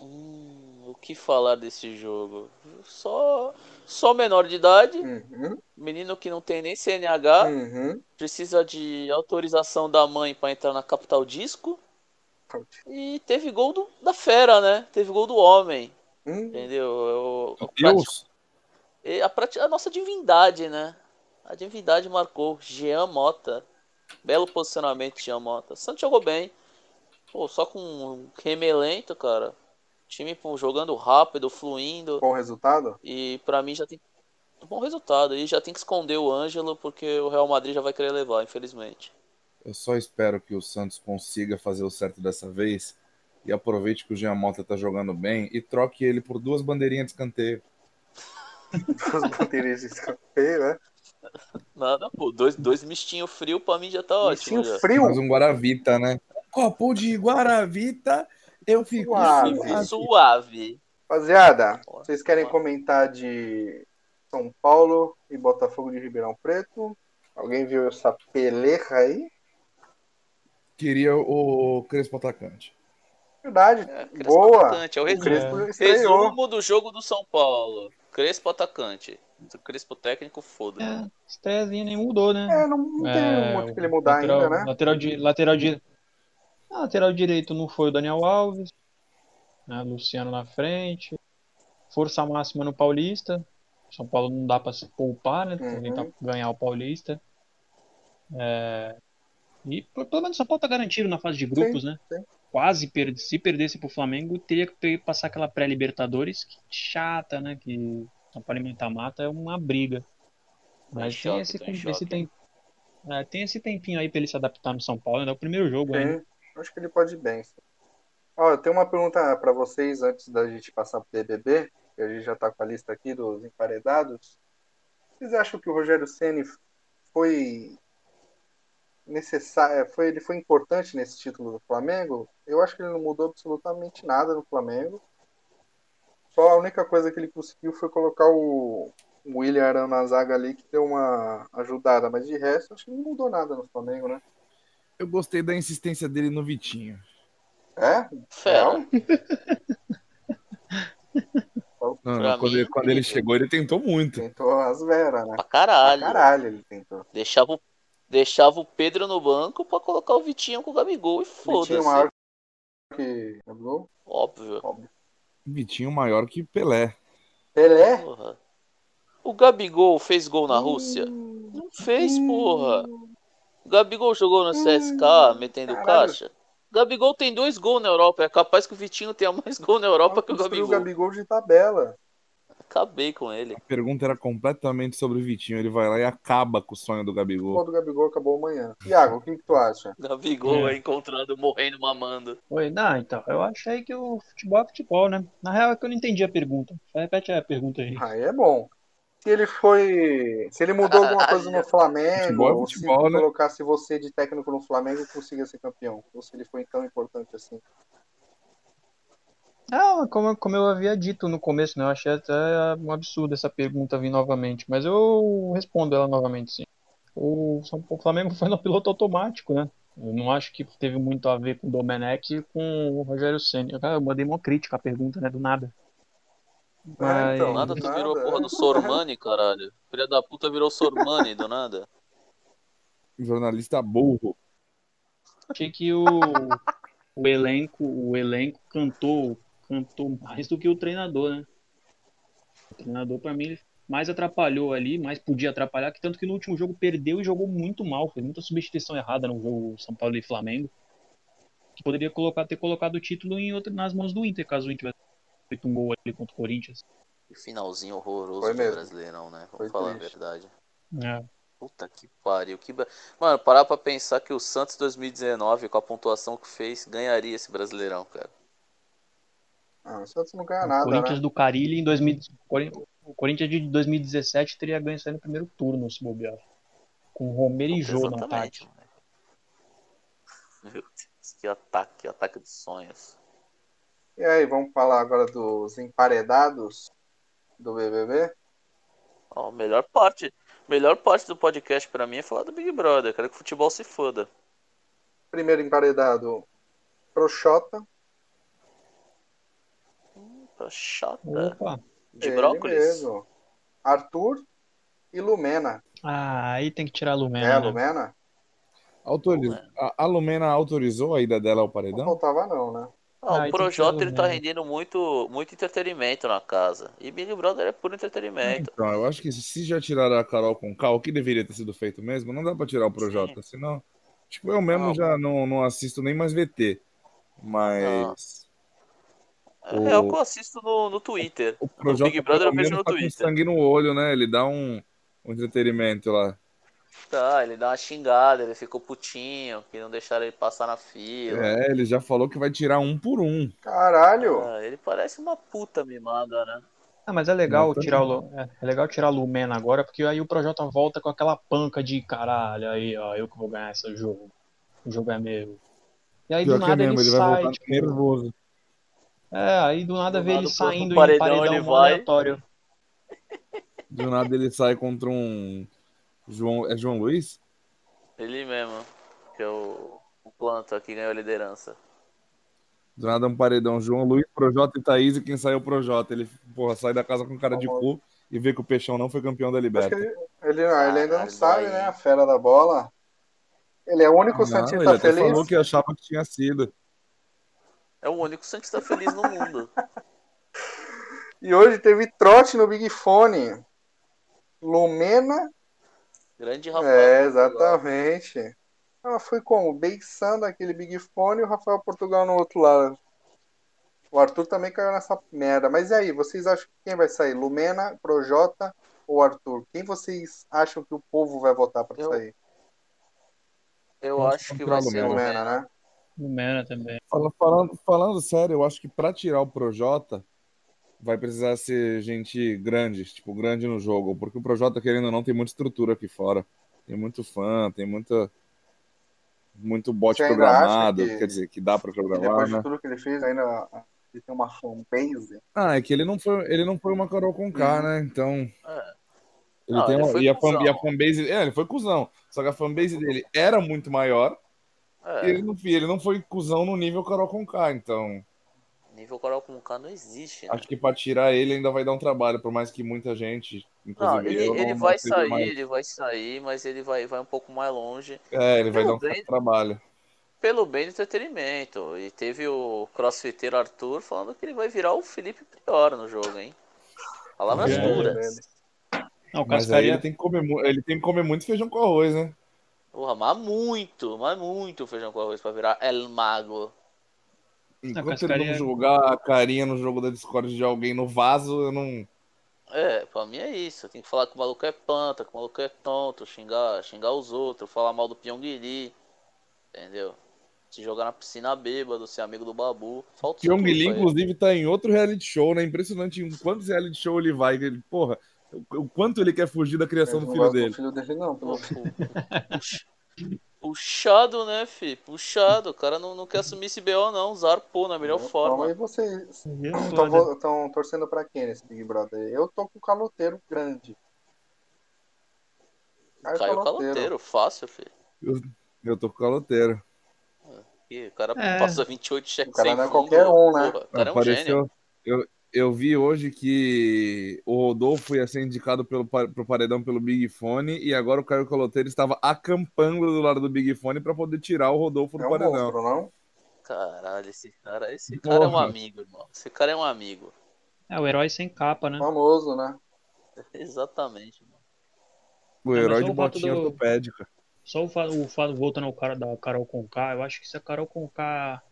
Hum, o que falar desse jogo? Só, só menor de idade, Uhum, menino que não tem nem CNH, uhum. precisa de autorização da mãe pra entrar na Capital Disco e teve gol do- da fera, né? Teve gol do homem, Hum, entendeu? Eu- Deus! E a, prati- a nossa divindade, né? A divindade marcou. Jean Mota. Belo posicionamento Jean Mota. Santos jogou bem. Pô, só com um remelento, cara. Time pô, jogando rápido, fluindo. Bom resultado? E pra mim já tem um bom resultado. E já tem que esconder o Ângelo porque o Real Madrid já vai querer levar, infelizmente. Eu só espero que o Santos consiga fazer o certo dessa vez e aproveite que o Jean Mota tá jogando bem e troque ele por duas bandeirinhas de escanteio. Duas bandeirinhas de escanteio, né? Nada, pô. Dois, dois mistinhos frio pra mim já tá ótimo. Mistinho já. frio. Mais um Guaravita, né? Copo de Guaravita, eu fico Suave. suave. Rapaziada, vocês querem comentar de São Paulo e Botafogo de Ribeirão Preto? Alguém viu essa peleja aí? Queria o Crespo atacante. Verdade. É, Crespo Boa. atacante. É o O resumo, Crespo estreou. resumo do jogo do São Paulo. Crespo atacante. Crespo técnico, foda. É, estreazinha nem mudou, né? É, não, não tem É, muito que ele mudar lateral, ainda, né? Lateral, di, lateral, di, lateral direito não foi o Daniel Alves, né? Luciano na frente, força máxima no Paulista. São Paulo não dá pra se poupar, né? Uhum. Tentar ganhar o Paulista. É, E pelo menos o São Paulo tá garantido na fase de grupos, né? sim. Quase perde, se perdesse pro Flamengo, teria que passar aquela pré-Libertadores que chata, né? Que São Paulo mata é uma briga. Em Mas choque, tem esse, tô em esse choque. tem, é, tem esse tempinho aí pra ele se adaptar no São Paulo, né? É o primeiro jogo ainda. Acho que ele pode ir bem. Ó, eu tenho uma pergunta para vocês antes da gente passar pro BBB, que a gente já tá com a lista aqui dos emparedados. Vocês acham que o Rogério Ceni foi necessário, foi ele foi importante nesse título do Flamengo? Eu acho que ele não mudou absolutamente nada no Flamengo. Só a única coisa que ele conseguiu foi colocar o o William na zaga ali que deu uma ajudada, mas de resto acho que não mudou nada no Flamengo, né? Eu gostei da insistência dele no Vitinho. É? Fera. Não, não, quando, mim, ele, quando ele chegou, ele tentou muito. Tentou as veras, né? Pra Pra caralho. caralho ele tentou. Deixava, o- deixava o Pedro no banco pra colocar o Vitinho com o Gabigol e Vitinho foda-se. maior que Gabigol. Óbvio. Vitinho maior que Pelé. Pelé? Porra. O Gabigol fez gol na Rússia? Não fez, porra. Gabigol jogou no CSK metendo caralho. caixa? O Gabigol tem dois gols na Europa. É capaz que o Vitinho tenha mais gol na Europa que o Gabigol. o Gabigol de tabela. Acabei com ele. A pergunta era completamente sobre o Vitinho. Ele vai lá e acaba com o sonho do O Gabigol. gol do Gabigol acabou amanhã. Iago, o que, que tu acha? Gabigol É. é encontrado morrendo mamando. Oi, não, então, eu achei que o futebol é futebol, né? Na real é que eu não entendi a pergunta. Repete a pergunta aí. Aí é bom. Se ele foi. Se ele mudou alguma coisa no Flamengo, Futebol é ou se futebol, né? colocasse você de técnico no Flamengo, conseguia ser campeão. Ou se ele foi tão importante assim. Ah, como, como eu havia dito no começo, né? Eu achei até um absurdo essa pergunta vir novamente, mas eu respondo ela novamente, sim. O, São Paulo- o Flamengo foi no piloto automático, né? Eu não acho que teve muito a ver com o Domenech e com o Rogério Ceni. Cara, eu mandei uma crítica à pergunta, né? Do nada. É, então, Do nada tu nada, virou a porra do Sormani, caralho. Filha da puta virou Sormani do nada. Jornalista burro. Achei que o, o elenco, o elenco cantou, cantou mais do que o treinador, né? O treinador, pra mim, mais atrapalhou ali, mais podia atrapalhar, que tanto que no último jogo perdeu e jogou muito mal, fez muita substituição errada no jogo São Paulo e Flamengo. Que poderia colocar, ter colocado o título em outra, nas mãos do Inter, caso o Inter tivesse feito um gol ali contra o Corinthians. Que finalzinho horroroso Foi do mesmo. Brasileirão, né? Vamos Foi falar triste. a verdade. É. Puta que pariu. Que... Mano, parar pra pensar que o Santos 2019, com a pontuação que fez, ganharia esse Brasileirão, cara. Ah, o Santos não ganha O nada, Corinthians né? do Carilli em 2000, Corin- o Corinthians de 2017 teria ganho isso aí no primeiro turno, se bobear. Com Romero e Jô no Exatamente, ataque. Meu Deus, que ataque, que ataque de sonhos. E aí, vamos falar agora dos emparedados do BBB? Ó, melhor parte, melhor parte do podcast pra mim é falar do Big Brother. Quero que o futebol se foda. Primeiro emparedado, Proxota. Tá chata. Opa! De ele brócolis. mesmo. Arthur e Lumena. Ah, aí tem que tirar a Lumena. É, né? Lumena? Autoriz... A, a Lumena autorizou a ida dela ao Não paredão? faltava não, né? Ah, Ah, o Projota ele tá né? rendendo muito, muito entretenimento na casa. E Big Brother é puro entretenimento. Então, eu acho que se já tiraram a Carol com K, o que deveria ter sido feito mesmo, não dá pra tirar o Projota, senão. Tipo, eu mesmo Não. já não, não assisto nem mais VT. Mas. É real que eu assisto no, no Twitter. O Projota Big Brother eu vejo no tá com Twitter. sangue no olho, né? Ele dá um, um entretenimento lá. Tá, ele dá uma xingada, ele ficou putinho, que não deixaram ele passar na fila. É, ele já falou que vai tirar um por um. Caralho! Ah, ele parece uma puta mimada, né? Ah, mas é legal Não, tirar o é, é legal tirar o Lumena agora, porque aí o Projota volta com aquela panca de caralho, aí ó, eu que vou ganhar esse jogo. O jogo é meu. E aí Pior do é nada mesmo, ele, ele vai sai, tipo, nervoso. é, aí do nada Do vê nada ele saindo paredão, em paredão ele vai. aleatório. Do nada ele sai contra um. João, é João Luiz? Ele mesmo, que é o, o planta que ganhou a liderança. Do nada um paredão. João Luiz, Projota e Thaís e quem saiu o Projota. Ele, porra, sai da casa com cara de cu e vê que o Peixão não foi campeão da Liberta. ele, ele, ele ainda não Caralho, sabe, aí. né? A fera da bola. Ele é o único Não, Santista ele feliz. falou que achava que tinha sido. É o único Santista feliz no mundo. E hoje teve trote no Big Fone. Lumena. Grande Rafael. É, Portugal. exatamente. Ela foi como? Beiçando aquele Big Fone e o Rafael Portugal no outro lado. O Arthur também caiu nessa merda. Mas e aí, vocês acham que quem vai sair? Lumena, Projota ou Arthur? Quem vocês acham que o povo vai votar pra Eu- sair? Eu acho que vai a ser Lumena. o Lumena, Lumena. né? Lumena também. Fala- Falando, falando sério, eu acho que pra tirar o Projota vai precisar ser gente grande, tipo, grande no jogo. Porque o Projota, querendo ou não, tem muita estrutura aqui fora. Tem muito fã, tem muita. Muito bot programado, que- quer dizer, que dá pra E programar, depois né? de tudo que ele fez, ainda ele tem uma fanbase. Ah, é que ele não foi, ele não foi uma Carol com K, Uhum. né? Então. É. Ele Não, tem ele uma, e, a fan, e a fanbase. É, ele foi cuzão. Só que a fanbase dele era muito maior É, e ele não, ele não foi cuzão no nível Carol com K. Então, nível Coral com K não existe, né? acho que pra tirar ele ainda vai dar um trabalho, por mais que muita gente, inclusive Não, ele, eu, ele não- vai não sair, mais- ele vai sair, mas ele vai, vai um pouco mais longe. É, ele vai Pelo dar um bem- trabalho. Pelo bem do entretenimento. E teve o crossfiteiro Arthur falando que ele vai virar o Felipe Prior no jogo, hein? Palavras É. duras. Não, o Mas aí ele tem, que comer, ele tem que comer muito feijão com arroz, né? Porra, mas muito, mas muito feijão com arroz pra virar El Mago. Enquanto ele não jogar a carinha no jogo da Discord de alguém no vaso, eu não. É, pra mim é isso. Tem que falar que o maluco é planta, que o maluco é tonto, xingar, xingar os outros, falar mal do Pyongyi. Entendeu? Se jogar na piscina bêbado, ser amigo do Babu. Falta isso Pyong tudo Lee, pra ele. inclusive, tá em outro reality show, né? Impressionante em quantos reality show ele vai. Ele, porra, o, o quanto ele quer fugir da criação Eu do não filho dele. do filho dele, não. Pelo... Puxado, né, fi? Puxado. O cara não, não quer assumir esse BO, não. Zarpou na melhor Então, forma. e vocês estão torcendo pra quem nesse Big Brother? Eu tô com o caloteiro grande. Caio Caiu o caloteiro, fácil, fi. Eu tô com o caloteiro. E o cara É. passa 28 cheques O cara sem não é fundo. qualquer um, né? Porra, o cara é um gênio. Apareceu. Eu, eu vi hoje que o Rodolfo ia ser indicado pelo, pro paredão pelo Big Fone e agora o Caio Caloteiro estava acampando do lado do Big Fone pra poder tirar o Rodolfo do É um paredão. monstro, não? Caralho, esse cara, esse cara é um amigo, irmão. Esse cara é um amigo. É o herói sem capa, né? Famoso, né? Exatamente, mano. O Não, herói de botinha do- ortopédica. Só o fato, o fato voltando ao cara da Carol Conká, eu acho que se a Carol Conká.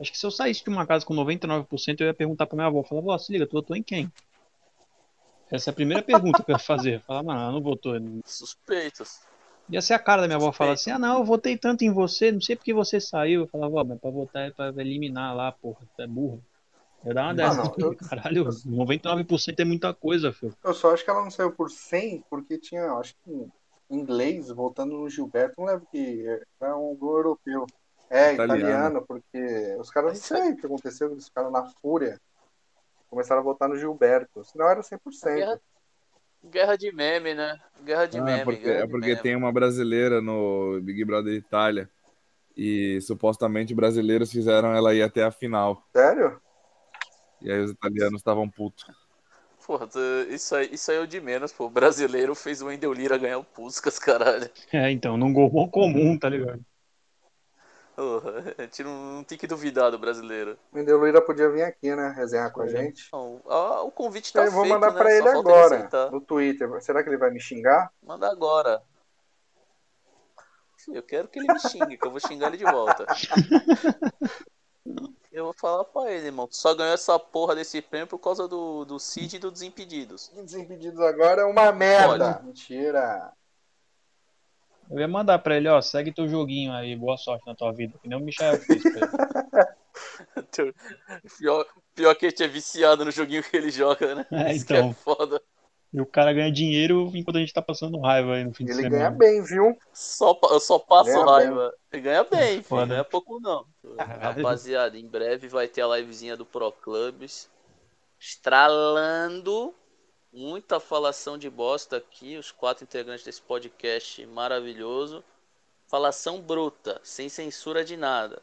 Acho que se eu saísse de uma casa com 99%, eu ia perguntar pra minha avó. Falava, vó, se liga, tu votou em quem? Essa é a primeira pergunta que eu ia fazer. Falar, mano, ela não votou. Suspeitos. Ia ser a cara da minha avó falar assim: ah, não, eu votei tanto em você, não sei porque você saiu. Eu falava, ó, mas pra votar é pra eliminar lá, porra, tu é burro. Eu dar uma Ah, dessa. não, eu- Caralho, 99% é muita coisa, filho. Eu só acho que ela não saiu por 100 porque tinha, acho que em inglês, voltando no Gilberto, não lembro que era um gol europeu. É, Italiano. italiano, porque os caras não sei o que aconteceu, eles ficaram na fúria. Começaram a votar no Gilberto. Senão era 100%. Guerra, guerra de meme, né? Guerra de Ah, meme. é porque, é porque meme. tem uma brasileira no Big Brother Itália. E supostamente brasileiros fizeram ela ir até a final. Sério? E aí os italianos estavam putos. Porra, isso aí, isso aí é o de menos, pô. O brasileiro fez o Wendel Lira ganhar o Puskas, caralho. É, então, num gol comum, tá ligado? Porra, a gente não, não tem que duvidar do brasileiro. O Mendeluíra podia vir aqui, né? Resenhar com a gente. Não, o convite tá eu vou feito, mandar né? pra Só ele falta agora, aceitar. no Twitter. Será que ele vai me xingar? Manda agora. Eu quero que ele me xingue, que eu vou xingar ele de volta. Eu vou falar pra ele, irmão. Tu só ganhou essa porra desse prêmio por causa do, do Cid e do Desimpedidos. Desimpedidos agora é uma merda. Mentira. Eu ia mandar pra ele, ó, segue teu joguinho aí, boa sorte na tua vida, que nem o Michel fez pra ele. Pior, pior que a gente é viciado no joguinho que ele joga, né? É, Isso então. que é foda. E o cara ganha dinheiro enquanto a gente tá passando raiva aí no fim de Ele semana. ganha bem, viu? Só, eu só passo Ganha raiva. Ele ganha bem, filho. Foda. Não é pouco não. Rapaziada, em breve vai ter a livezinha do Pro Clubs. Estralando. Muita falação de bosta aqui. Os quatro integrantes desse podcast maravilhoso. Falação bruta, sem censura de nada.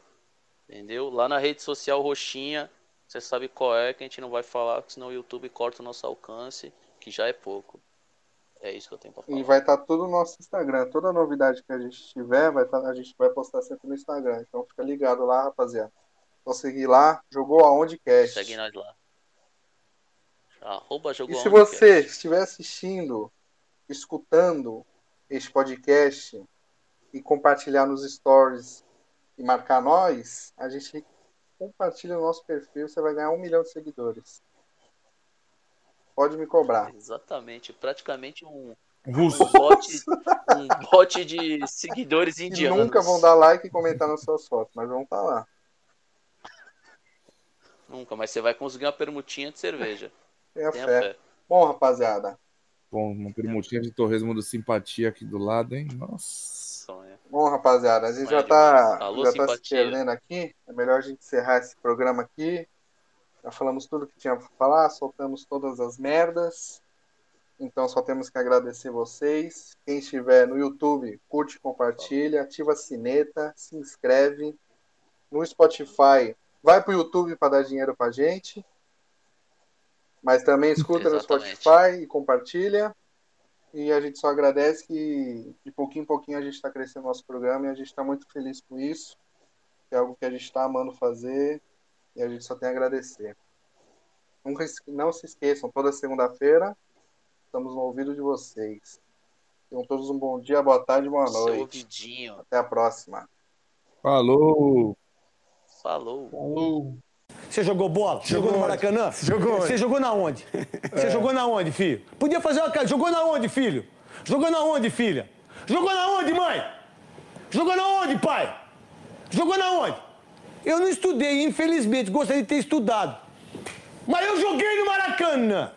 Entendeu? Lá na rede social roxinha. Você sabe qual é, que a gente não vai falar, senão o YouTube corta o nosso alcance, que já é pouco. É isso que eu tenho pra falar. E vai estar tudo no nosso Instagram. Toda novidade que a gente tiver, vai tá- a gente vai postar sempre no Instagram. Então fica ligado lá, rapaziada. Só seguir lá, jogou aonde cast. Segue nós lá. Arroba E jogou se você Cast. estiver assistindo, escutando este podcast e compartilhar nos stories e marcar nós, a gente compartilha o nosso perfil, você vai ganhar um milhão de seguidores. Pode me cobrar. Exatamente, praticamente um, Russo. um bot, um bot de seguidores E indianos. nunca vão dar like e comentar nas suas fotos, mas vão estar lá. Nunca, mas você vai conseguir uma permutinha de cerveja. Tenha Tenha fé. fé. Bom, rapaziada. Bom, uma permutinha de torresmo do simpatia aqui do lado, hein? Nossa. Sonha. Bom, rapaziada, a gente Sonha já tá. Alô, já tá se perdendo aqui. É melhor a gente encerrar esse programa aqui. Já falamos tudo que tinha pra falar, soltamos todas as merdas. Então só temos que agradecer vocês. Quem estiver no YouTube, curte, compartilha, ativa a sineta, se inscreve. No Spotify, vai pro YouTube para dar dinheiro pra gente. Mas também escuta no. Spotify e compartilha. E a gente só agradece que de pouquinho em pouquinho a gente está crescendo nosso programa e a gente está muito feliz com isso. É algo que a gente está amando fazer e a gente só tem a agradecer. Não se esqueçam, toda segunda-feira estamos no ouvido de vocês. Tenham todos um bom dia, boa tarde, boa Seu noite. ouvidinho. Até a próxima. Falou! Falou. Falou. Você jogou bola? Jogou no Maracanã? Jogou. Você jogou na onde? Você jogou na onde, filho? Podia fazer uma cara. Jogou na onde, filho? Jogou na onde, filha? Jogou na onde, mãe? Jogou na onde, pai? Jogou na onde? Eu não estudei, infelizmente, gostaria de ter estudado. Mas eu joguei no Maracanã.